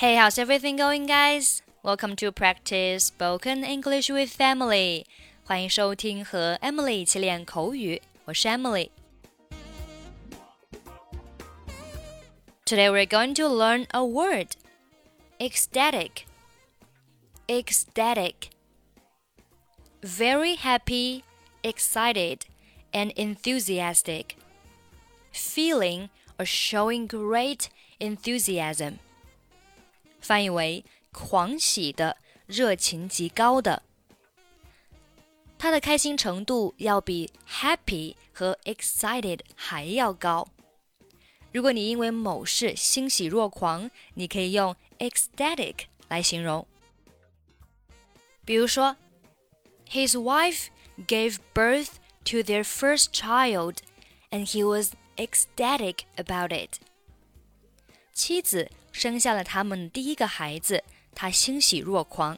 Hey, how's everything going, guys? Welcome to practice spoken English with Emily. 欢迎收听和 Emily 一起练口语，我是 Emily。Today we're going to learn a word, ecstatic. Ecstatic. Very happy, excited, and enthusiastic. Feeling or showing great enthusiasm. 翻译为狂喜的、热情极高的。他的开心程度要比 happy 和 excited 还要高。如果你因为某事欣喜若狂，你可以用 ecstatic 来形容。比如说，His wife gave birth to their first child, and he was ecstatic about it. 妻子 生下了他们第一个孩子，他欣喜若狂。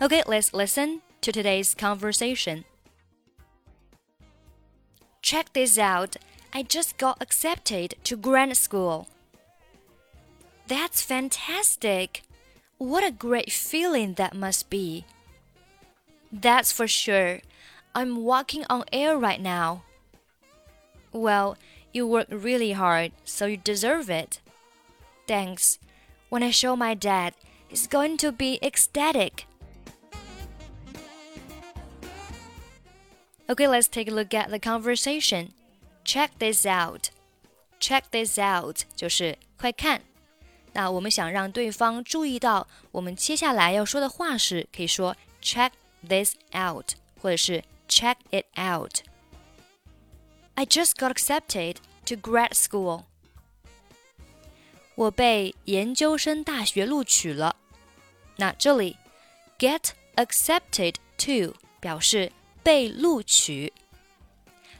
Okay, let's listen to today's conversation. Check this out. I just got accepted to grad school. That's fantastic. What a great feeling that must be. That's for sure. I'm walking on air right now. Well, you work really hard, so you deserve it. Thanks. When I show my dad, he's going to be ecstatic. Okay, let's take a look at the conversation. Check this out. Check this out 就是快看。那我们想让对方注意到我们接下来要说的话时，可以说 check this out，或者是 check it out。 I just got accepted to grad school. 我被研究生大学录取了。那这里 get accepted to 表示被录取。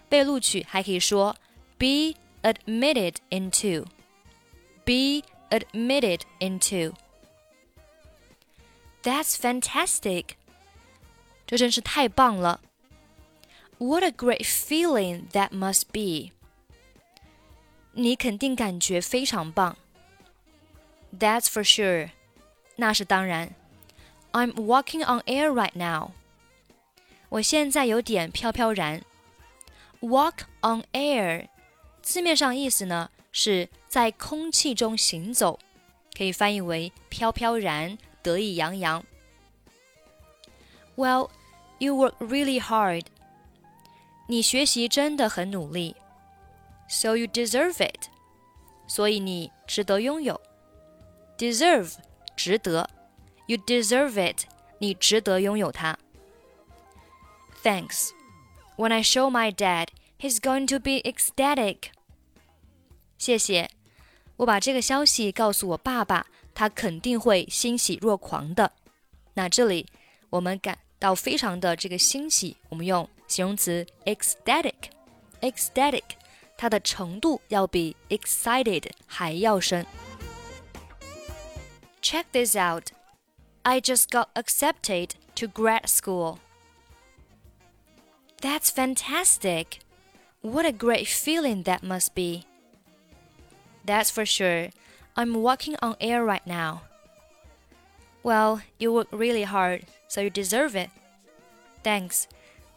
被录取还可以说 be admitted into。be admitted into。That's fantastic！这真是太棒了。 What a great feeling that must be！你肯定感觉非常棒。That's for sure，那是当然。I'm walking on air right now。我现在有点飘飘然。Walk on air，字面上意思呢是在空气中行走，可以翻译为飘飘然、得意洋洋。Well, you work really hard. 你学习真的很努力，so you deserve it，所以你值得拥有。deserve 值得，you deserve it，你值得拥有它。Thanks. When I show my dad, he's going to be ecstatic. 谢谢，我把这个消息告诉我爸爸，他肯定会欣喜若狂的。那这里我们感到非常的这个欣喜，我们用 形容词 ecstatic，ecstatic，它的程度要比 excited 还要深。Check this out. I just got accepted to grad school. That's fantastic. What a great feeling that must be. That's for sure. I'm walking on air right now. Well, you work really hard, so you deserve it. Thanks.